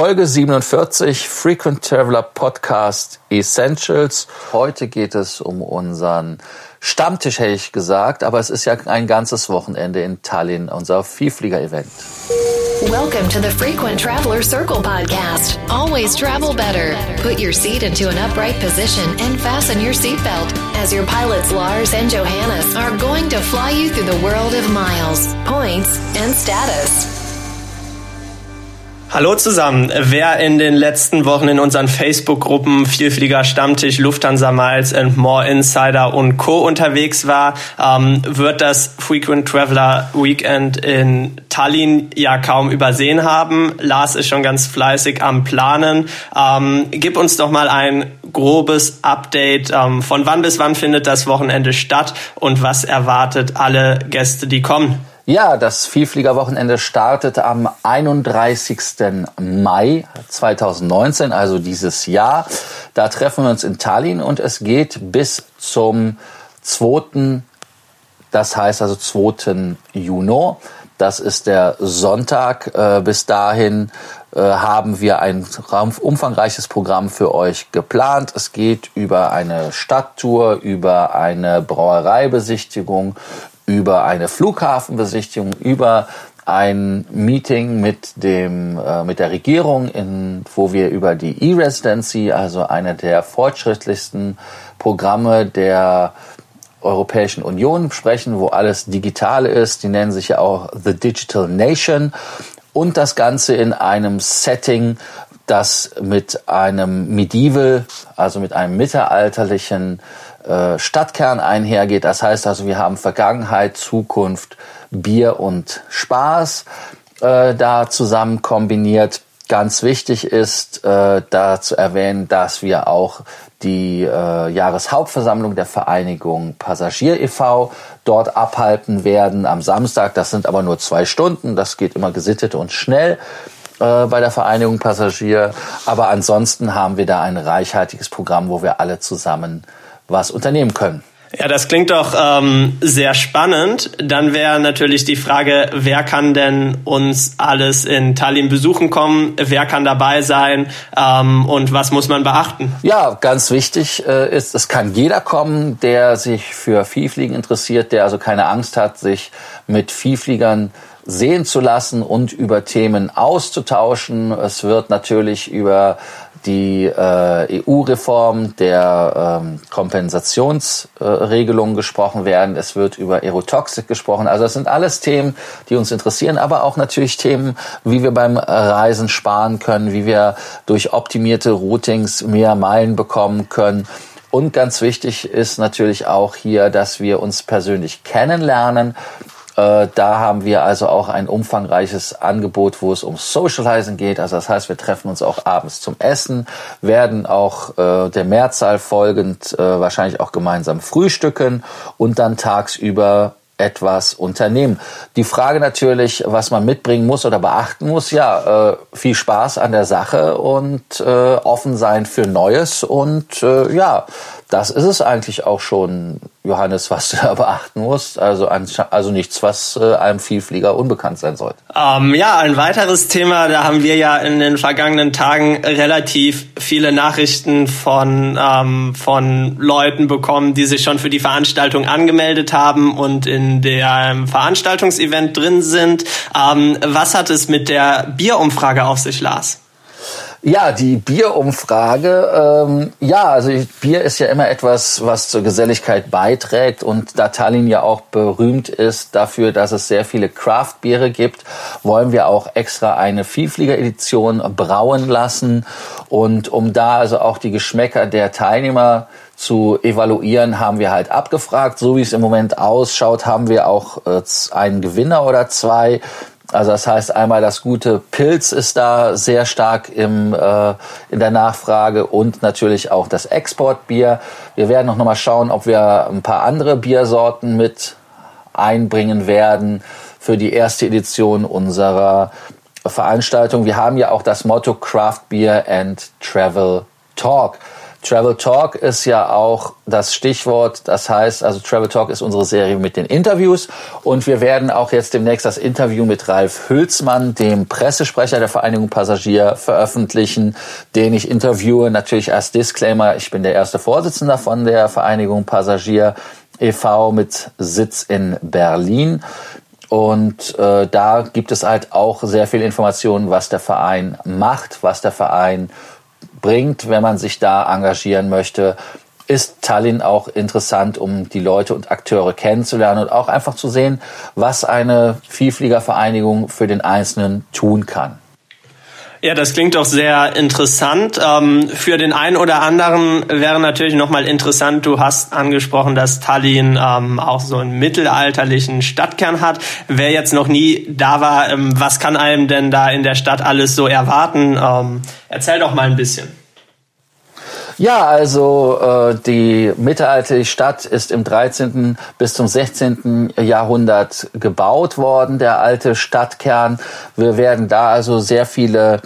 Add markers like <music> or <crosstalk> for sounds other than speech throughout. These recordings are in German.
Folge 47 Frequent Traveler Podcast Essentials. Heute geht es um unseren Stammtisch, hätte ich gesagt, aber es ist ja ein ganzes Wochenende in Tallinn, unser Vielflieger-Event. Welcome to the Frequent Traveler Circle podcast. Always travel better. Put your seat into an upright position and fasten your seatbelt as your pilots Lars and Johannes are going to fly you through the world of miles, points, and status. Hallo zusammen. Wer in den letzten Wochen in unseren Facebook-Gruppen Vielflieger Stammtisch, Lufthansa Miles and More Insider und Co. unterwegs war, ähm, wird das Frequent Traveler Weekend in Tallinn ja kaum übersehen haben. Lars ist schon ganz fleißig am Planen. Ähm, gib uns doch mal ein grobes Update. Ähm, von wann bis wann findet das Wochenende statt und was erwartet alle Gäste, die kommen? Ja, das Vielfliegerwochenende startet am 31. Mai 2019, also dieses Jahr. Da treffen wir uns in Tallinn und es geht bis zum 2. Das heißt also 2. Juni. Das ist der Sonntag. Äh, bis dahin äh, haben wir ein umfangreiches Programm für euch geplant. Es geht über eine Stadttour, über eine Brauereibesichtigung, über eine Flughafenbesichtigung, über ein Meeting mit dem äh, mit der Regierung, in, wo wir über die E-Residency, also eine der fortschrittlichsten Programme der Europäischen Union sprechen, wo alles digital ist. Die nennen sich ja auch The Digital Nation und das Ganze in einem Setting, das mit einem Medieval, also mit einem mittelalterlichen äh, Stadtkern einhergeht. Das heißt also, wir haben Vergangenheit, Zukunft, Bier und Spaß äh, da zusammen kombiniert. Ganz wichtig ist äh, da zu erwähnen, dass wir auch die äh, Jahreshauptversammlung der Vereinigung Passagier e.V. dort abhalten werden am Samstag. Das sind aber nur zwei Stunden. Das geht immer gesittet und schnell äh, bei der Vereinigung Passagier. Aber ansonsten haben wir da ein reichhaltiges Programm, wo wir alle zusammen was unternehmen können. Ja, das klingt doch ähm, sehr spannend. Dann wäre natürlich die Frage, wer kann denn uns alles in Tallinn besuchen kommen? Wer kann dabei sein? Ähm, und was muss man beachten? Ja, ganz wichtig äh, ist, es kann jeder kommen, der sich für Viehfliegen interessiert, der also keine Angst hat, sich mit Viehfliegern sehen zu lassen und über Themen auszutauschen. Es wird natürlich über die äh, EU-Reform der ähm, Kompensationsregelungen äh, gesprochen werden. Es wird über Aerotoxik gesprochen. Also das sind alles Themen, die uns interessieren, aber auch natürlich Themen, wie wir beim Reisen sparen können, wie wir durch optimierte Routings mehr Meilen bekommen können. Und ganz wichtig ist natürlich auch hier, dass wir uns persönlich kennenlernen da haben wir also auch ein umfangreiches Angebot, wo es um Socializing geht. Also das heißt, wir treffen uns auch abends zum Essen, werden auch äh, der Mehrzahl folgend äh, wahrscheinlich auch gemeinsam frühstücken und dann tagsüber etwas unternehmen. Die Frage natürlich, was man mitbringen muss oder beachten muss, ja, äh, viel Spaß an der Sache und äh, offen sein für Neues und äh, ja, das ist es eigentlich auch schon, Johannes, was du <laughs> da beachten musst. Also, also nichts, was äh, einem Vielflieger unbekannt sein sollte. Ähm, ja, ein weiteres Thema, da haben wir ja in den vergangenen Tagen relativ viele Nachrichten von, ähm, von Leuten bekommen, die sich schon für die Veranstaltung angemeldet haben und in dem Veranstaltungsevent drin sind. Ähm, was hat es mit der Bierumfrage auf sich, Lars? Ja, die Bierumfrage. Ähm, ja, also Bier ist ja immer etwas, was zur Geselligkeit beiträgt. Und da Tallinn ja auch berühmt ist dafür, dass es sehr viele Craft-Biere gibt, wollen wir auch extra eine Vielflieger-Edition brauen lassen. Und um da also auch die Geschmäcker der Teilnehmer zu evaluieren, haben wir halt abgefragt. So wie es im Moment ausschaut, haben wir auch äh, einen Gewinner oder zwei. Also das heißt einmal das gute Pilz ist da sehr stark im, äh, in der Nachfrage und natürlich auch das Exportbier. Wir werden noch mal schauen, ob wir ein paar andere Biersorten mit einbringen werden für die erste Edition unserer Veranstaltung. Wir haben ja auch das Motto Craft Beer and Travel Talk. Travel Talk ist ja auch das Stichwort. Das heißt, also Travel Talk ist unsere Serie mit den Interviews. Und wir werden auch jetzt demnächst das Interview mit Ralf Hülsmann, dem Pressesprecher der Vereinigung Passagier, veröffentlichen, den ich interviewe. Natürlich als Disclaimer, ich bin der erste Vorsitzende von der Vereinigung Passagier e.V. mit Sitz in Berlin. Und äh, da gibt es halt auch sehr viel Informationen, was der Verein macht, was der Verein bringt, wenn man sich da engagieren möchte. Ist Tallinn auch interessant, um die Leute und Akteure kennenzulernen und auch einfach zu sehen, was eine Vielfliegervereinigung für den Einzelnen tun kann. Ja, das klingt doch sehr interessant. Ähm, für den einen oder anderen wäre natürlich nochmal interessant, du hast angesprochen, dass Tallinn ähm, auch so einen mittelalterlichen Stadtkern hat. Wer jetzt noch nie da war, ähm, was kann einem denn da in der Stadt alles so erwarten? Erzähl doch mal ein bisschen. Ja, also äh, die mittelalterliche Stadt ist im 13. bis zum 16. Jahrhundert gebaut worden, der alte Stadtkern. Wir werden da also sehr viele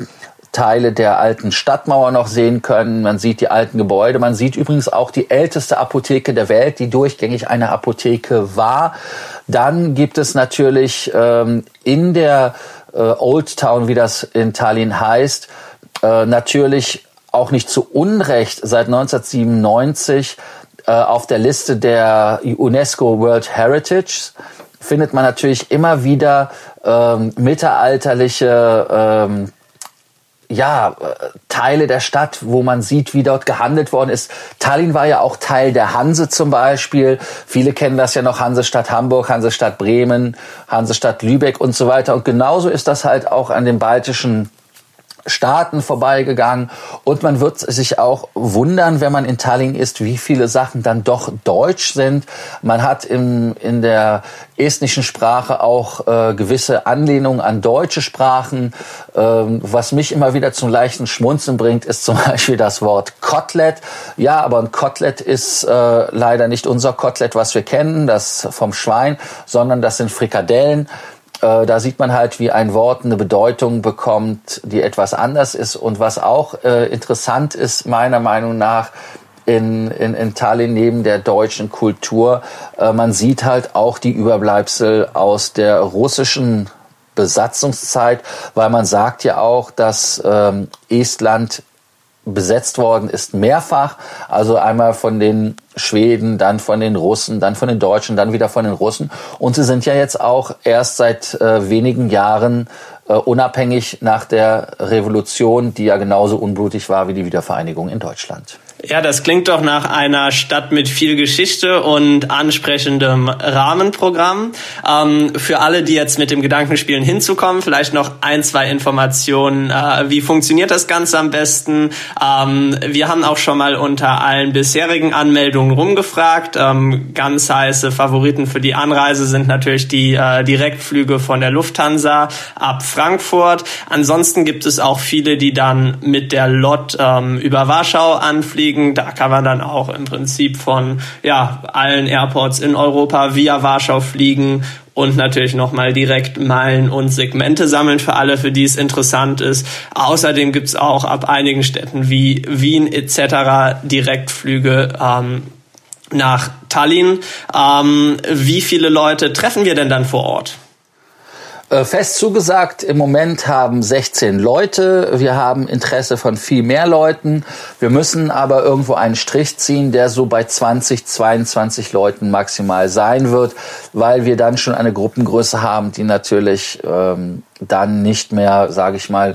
Teile der alten Stadtmauer noch sehen können. Man sieht die alten Gebäude. Man sieht übrigens auch die älteste Apotheke der Welt, die durchgängig eine Apotheke war. Dann gibt es natürlich ähm, in der äh, Old Town, wie das in Tallinn heißt, äh, natürlich auch nicht zu Unrecht seit 1997 äh, auf der Liste der UNESCO World Heritage findet man natürlich immer wieder ähm, mittelalterliche ähm, ja, äh, Teile der Stadt, wo man sieht, wie dort gehandelt worden ist. Tallinn war ja auch Teil der Hanse zum Beispiel. Viele kennen das ja noch, Hansestadt Hamburg, Hansestadt Bremen, Hansestadt Lübeck und so weiter. Und genauso ist das halt auch an den baltischen Staaten vorbeigegangen und man wird sich auch wundern, wenn man in Tallinn ist, wie viele Sachen dann doch deutsch sind. Man hat im, in der estnischen Sprache auch äh, gewisse Anlehnungen an deutsche Sprachen. Ähm, was mich immer wieder zum leichten Schmunzeln bringt, ist zum <laughs> Beispiel das Wort Kotelett. Ja, aber ein Kotelett ist äh, leider nicht unser Kotelett, was wir kennen, das vom Schwein, sondern das sind Frikadellen. Äh, da sieht man halt, wie ein Wort eine Bedeutung bekommt, die etwas anders ist. Und was auch äh, interessant ist, meiner Meinung nach, in, in, in Tallinn neben der deutschen Kultur, äh, man sieht halt auch die Überbleibsel aus der russischen Besatzungszeit, weil man sagt ja auch, dass ähm, Estland besetzt worden ist mehrfach. Also einmal von den Schweden, dann von den Russen, dann von den Deutschen, dann wieder von den Russen. Und sie sind ja jetzt auch erst seit äh, wenigen Jahren äh, unabhängig nach der Revolution, die ja genauso unblutig war wie die Wiedervereinigung in Deutschland. Ja, das klingt doch nach einer Stadt mit viel Geschichte und ansprechendem Rahmenprogramm. Ähm, für alle, die jetzt mit dem Gedanken spielen, hinzukommen, vielleicht noch ein, zwei Informationen. Äh, wie funktioniert das Ganze am besten? Ähm, wir haben auch schon mal unter allen bisherigen Anmeldungen rumgefragt. Ähm, ganz heiße Favoriten für die Anreise sind natürlich die äh, Direktflüge von der Lufthansa ab Frankfurt. Ansonsten gibt es auch viele, die dann mit der LOT ähm, über Warschau anfliegen fliegen. Da kann man dann auch im Prinzip von ja, allen Airports in Europa via Warschau fliegen und natürlich nochmal direkt Meilen und Segmente sammeln für alle, für die es interessant ist. Außerdem gibt's auch ab einigen Städten wie Wien etc. Direktflüge ähm, nach Tallinn. Ähm, wie viele Leute treffen wir denn dann vor Ort? Äh, fest zugesagt, im Moment haben 16 Leute. Wir haben Interesse von viel mehr Leuten. Wir müssen aber irgendwo einen Strich ziehen, der so bei 20, 22 Leuten maximal sein wird, weil wir dann schon eine Gruppengröße haben, die natürlich ähm, dann nicht mehr, sage ich mal,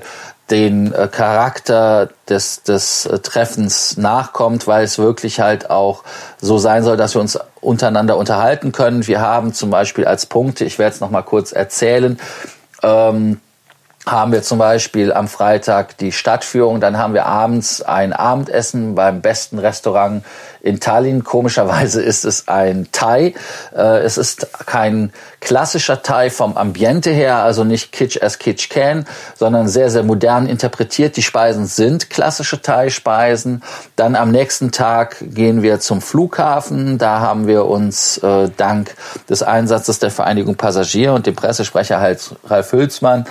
den äh, Charakter des, des äh, Treffens nachkommt, weil es wirklich halt auch so sein soll, dass wir uns untereinander unterhalten können. Wir haben zum Beispiel als Punkte, ich werde es nochmal kurz erzählen, ähm, haben wir zum Beispiel am Freitag die Stadtführung, dann haben wir abends ein Abendessen beim besten Restaurant in Tallinn. Komischerweise ist es ein Thai. Äh, es ist kein klassischer Thai vom Ambiente her, also nicht Kitsch as Kitsch can, sondern sehr, sehr modern interpretiert. Die Speisen sind klassische Thai-Speisen. Dann am nächsten Tag gehen wir zum Flughafen. Da haben wir uns äh, dank des Einsatzes der Vereinigung Passagier und dem Pressesprecher Ralf Hülsmann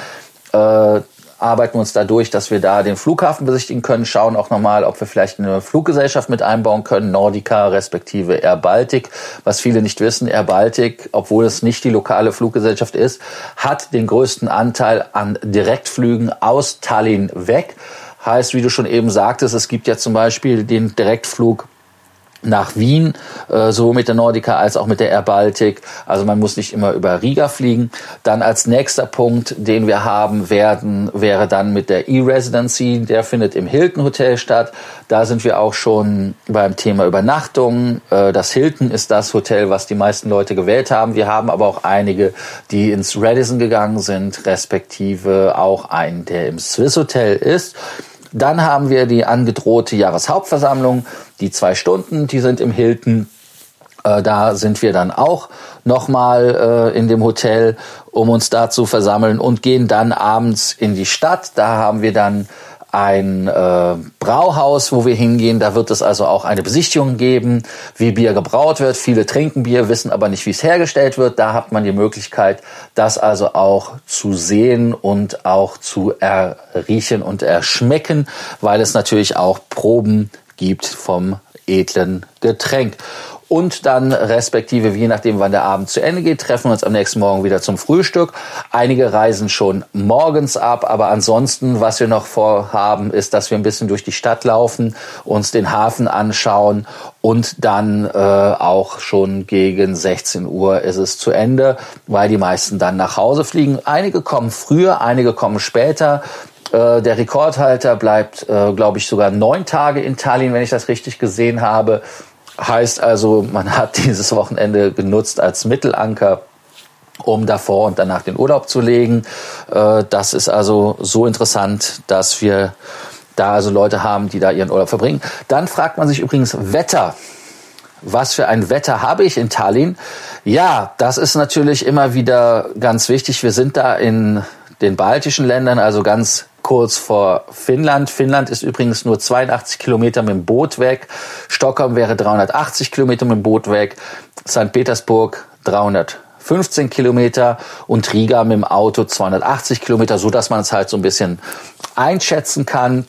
äh, arbeiten wir uns dadurch, dass wir da den Flughafen besichtigen können, schauen auch nochmal, ob wir vielleicht eine Fluggesellschaft mit einbauen können, Nordica respektive Air Baltic. Was viele nicht wissen, Air Baltic, obwohl es nicht die lokale Fluggesellschaft ist, hat den größten Anteil an Direktflügen aus Tallinn weg. Heißt, wie du schon eben sagtest, es gibt ja zum Beispiel den Direktflug nach Wien, äh, sowohl mit der Nordica als auch mit der Air Baltic. Also man muss nicht immer über Riga fliegen. Dann als nächster Punkt, den wir haben werden, wäre dann mit der E-Residency. Der findet im Hilton Hotel statt. Da sind wir auch schon beim Thema Übernachtung. Äh, das Hilton ist das Hotel, was die meisten Leute gewählt haben. Wir haben aber auch einige, die ins Radisson gegangen sind, respektive auch einen, der im Swiss Hotel ist. Dann haben wir die angedrohte Jahreshauptversammlung, die zwei Stunden, die sind im Hilton. Äh, da sind wir dann auch nochmal äh, in dem Hotel, um uns da zu versammeln und gehen dann abends in die Stadt. Da haben wir dann ein äh, Brauhaus, wo wir hingehen. Da wird es also auch eine Besichtigung geben, wie Bier gebraut wird. Viele trinken Bier, wissen aber nicht, wie es hergestellt wird. Da hat man die Möglichkeit, das also auch zu sehen und auch zu erriechen und erschmecken, weil es natürlich auch Proben gibt vom edlen Getränk und dann respektive, je nachdem, wann der Abend zu Ende geht, treffen wir uns am nächsten Morgen wieder zum Frühstück. Einige reisen schon morgens ab, aber ansonsten, was wir noch vorhaben, ist, dass wir ein bisschen durch die Stadt laufen, uns den Hafen anschauen und dann äh, auch schon gegen 16 Uhr ist es zu Ende, weil die meisten dann nach Hause fliegen. Einige kommen früher, einige kommen später. Äh, der Rekordhalter bleibt, äh, glaube ich, sogar neun Tage in Tallinn, wenn ich das richtig gesehen habe. Heißt also, man hat <laughs> dieses Wochenende genutzt als Mittelanker um davor und danach den Urlaub zu legen. Äh, das ist also so interessant, dass wir da also Leute haben, die da ihren Urlaub verbringen. Dann fragt man sich übrigens Wetter. Was für ein Wetter habe ich in Tallinn? Ja, das ist natürlich immer wieder ganz wichtig. Wir sind da in den baltischen Ländern, also ganz kurz vor Finnland. Finnland ist übrigens nur 82 Kilometer mit dem Boot weg. Stockholm wäre 380 Kilometer mit dem Boot weg. St. Petersburg 315 Kilometer und Riga mit dem Auto 280 Kilometer, so dass man es halt so ein bisschen einschätzen kann.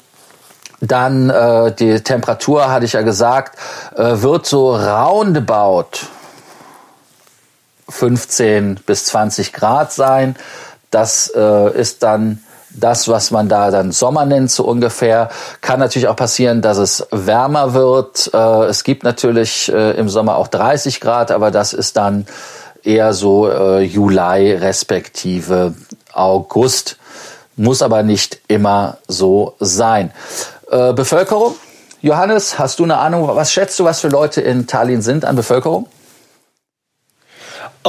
Dann äh, die Temperatur, hatte ich ja gesagt, äh, wird so roundabout 15 bis 20 Grad sein. Das äh, ist dann das, was man da dann Sommer nennt, so ungefähr. Kann natürlich auch passieren, dass es wärmer wird. Äh, es gibt natürlich äh, im Sommer auch 30 Grad, aber das ist dann eher so äh, Juli respektive August. Muss aber nicht immer so sein. Bevölkerung? Johannes, hast du eine Ahnung, was schätzt du, was für Leute in Tallinn sind an Bevölkerung?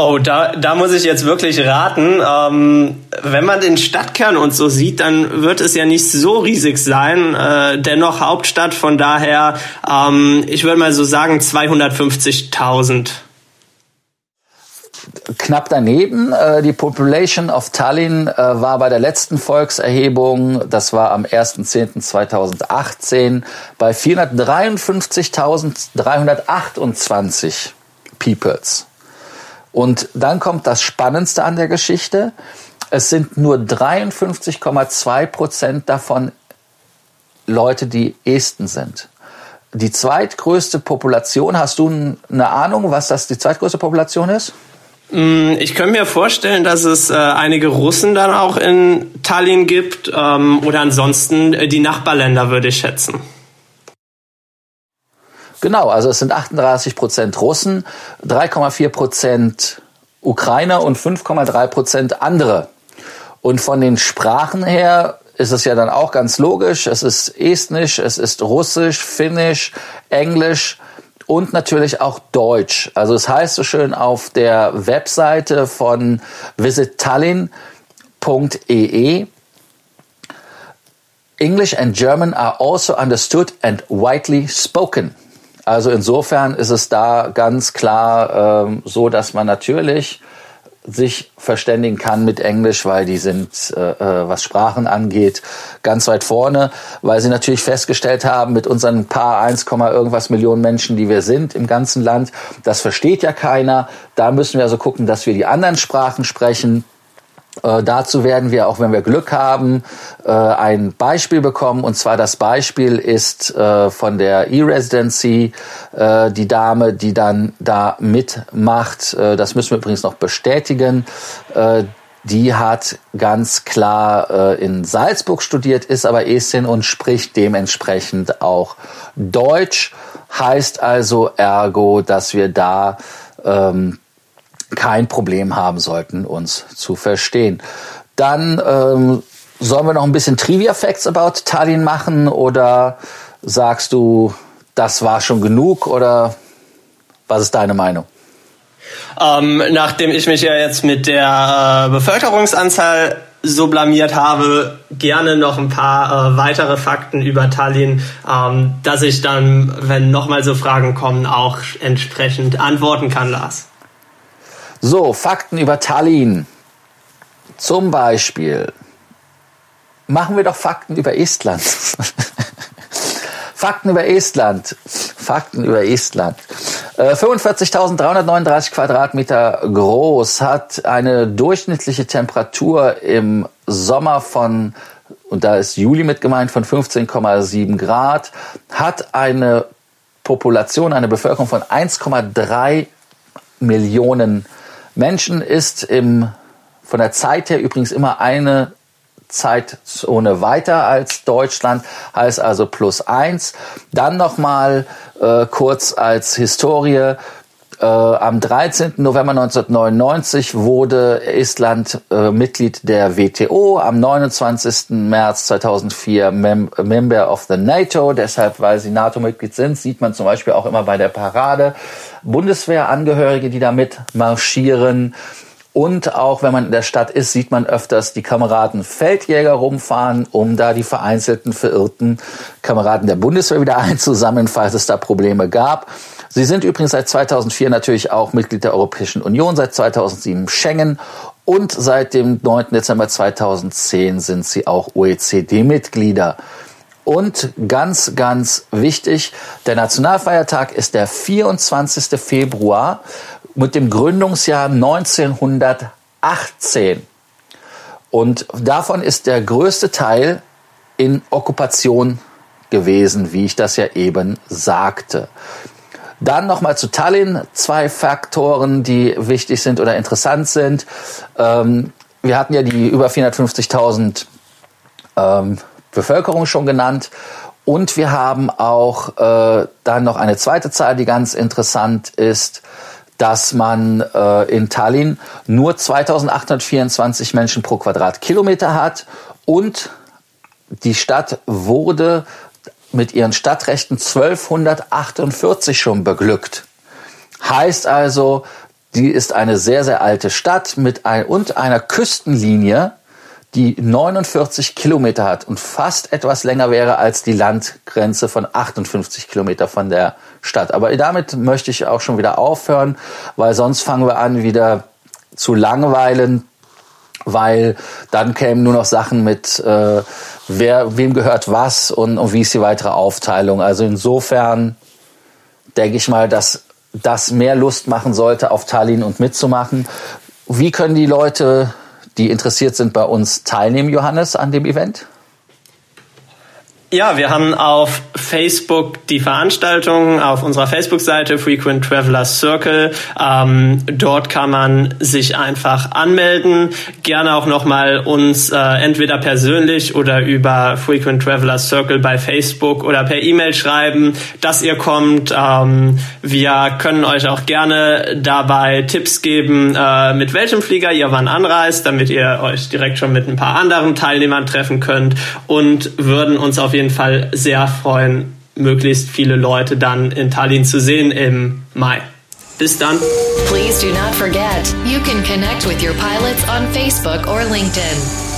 Oh, da, da muss ich jetzt wirklich raten. Ähm, wenn man den Stadtkern und so sieht, dann wird es ja nicht so riesig sein. Äh, dennoch Hauptstadt, von daher, ähm, ich würde mal so sagen 250.000 knapp daneben. Äh, die Population of Tallinn äh, war bei der letzten Volkserhebung, das war am 1.10.2018, bei 453.328 Peoples. Und dann kommt das Spannendste an der Geschichte. Es sind nur 53,2 Prozent davon Leute, die Esten sind. Die zweitgrößte Population, hast du eine Ahnung, was das die zweitgrößte Population ist? Mm, ich könnte mir vorstellen, dass es äh, einige Russen dann auch in Tallinn gibt ähm, oder ansonsten äh, die Nachbarländer, würde ich schätzen. Genau, also es sind 38 Prozent Russen, 3,4 Prozent Ukrainer und 5,3 Prozent andere. Und von den Sprachen her ist es ja dann auch ganz logisch. Es ist Estnisch, es ist Russisch, Finnisch, Englisch und natürlich auch Deutsch. Also es heißt so schön auf der Webseite von visittallinn.ee English and German are also understood and widely spoken. Also insofern ist es da ganz klar ähm, so, dass man natürlich sich verständigen kann mit Englisch, weil die sind, äh, äh was Sprachen angeht, ganz weit vorne, weil sie natürlich festgestellt haben, mit unseren paar 1, irgendwas Millionen Menschen, die wir sind im ganzen Land, das versteht ja keiner. Da müssen wir also gucken, dass wir die anderen Sprachen sprechen. Äh, dazu werden wir, auch wenn wir Glück haben, äh, ein Beispiel bekommen. Und zwar das Beispiel ist äh, von der E-Residency, äh, die Dame, die dann da mitmacht. Äh, das müssen wir übrigens noch bestätigen. Äh, die hat ganz klar in Salzburg studiert, ist aber Estin und spricht dementsprechend auch Deutsch. Heißt also ergo, dass wir da ähm, kein Problem haben sollten, uns zu verstehen. Dann ähm, sollen wir noch ein bisschen Trivia Facts about Tallinn machen oder sagst du, das war schon genug oder was ist deine Meinung? Ähm, nachdem ich mich ja jetzt mit der äh, Bevölkerungsanzahl so blamiert habe, gerne noch ein paar äh, weitere Fakten über Tallinn, ähm, dass ich dann, wenn nochmal so Fragen kommen, auch entsprechend antworten kann, Lars. So, Fakten über Tallinn. Zum Beispiel machen wir doch Fakten über Estland. <laughs> Fakten über Estland. Fakten über Estland. Äh, 45.339 Quadratmeter groß, hat eine durchschnittliche Temperatur im Sommer von, und da ist Juli mit gemeint, von 15,7 Grad, hat eine Population, eine Bevölkerung von 1,3 Millionen Menschen ist im, von der Zeit her übrigens immer eine Zeitzone weiter als Deutschland, heißt also plus eins. Dann nochmal äh, kurz als Historie. Äh, am 13. November 1999 wurde Estland äh, Mitglied der WTO, am 29. März 2004 Mem Member of the NATO. Deshalb, weil sie NATO-Mitglied sind, sieht man zum Beispiel auch immer bei der Parade Bundeswehrangehörige, die da mitmarschieren. Und auch wenn man in der Stadt ist, sieht man öfters die Kameraden Feldjäger rumfahren, um da die vereinzelten verirrten Kameraden der Bundeswehr wieder <laughs> einzusammeln, falls es da Probleme gab. Sie sind übrigens seit 2004 natürlich auch Mitglied der Europäischen Union, seit 2007 Schengen und seit dem 9. Dezember 2010 sind sie auch OECD-Mitglieder. Und ganz, ganz wichtig, der Nationalfeiertag ist der 24. Februar mit dem Gründungsjahr 1918. Und davon ist der größte Teil in Okkupation gewesen, wie ich das ja eben sagte. Dann nochmal zu Tallinn, zwei Faktoren, die wichtig sind oder interessant sind. Ähm, wir hatten ja die über 450.000 ähm, Bevölkerung schon genannt. Und wir haben auch äh, dann noch eine zweite Zahl, die ganz interessant ist dass man äh, in Tallinn nur 2824 Menschen pro Quadratkilometer hat und die Stadt wurde mit ihren Stadtrechten 1248 schon beglückt. Heißt also, die ist eine sehr, sehr alte Stadt mit ein, und einer Küstenlinie, die 49 Kilometer hat und fast etwas länger wäre als die Landgrenze von 58 Kilometer von der Stadt. Aber damit möchte ich auch schon wieder aufhören, weil sonst fangen wir an, wieder zu langweilen, weil dann kämen nur noch Sachen mit, äh, wer, wem gehört was und, und wie ist die weitere Aufteilung. Also insofern denke ich mal, dass das mehr Lust machen sollte, auf Tallinn und mitzumachen. Wie können die Leute die interessiert sind, bei uns teilnehmen, Johannes, an dem Event? Ja, wir haben auf Facebook die Veranstaltung auf unserer Facebook-Seite Frequent Traveler Circle. Ähm, dort kann man sich einfach anmelden. Gerne auch nochmal uns äh, entweder persönlich oder über Frequent Traveler Circle bei Facebook oder per E-Mail schreiben, dass ihr kommt. Ähm, wir können euch auch gerne dabei Tipps geben, äh, mit welchem Flieger ihr wann anreist, damit ihr euch direkt schon mit ein paar anderen Teilnehmern treffen könnt und würden uns auf jeden jeden Fall sehr freuen, möglichst viele Leute dann in Tallinn zu sehen im Mai. Bis dann. Please do not forget, you can connect with your pilots on Facebook or LinkedIn.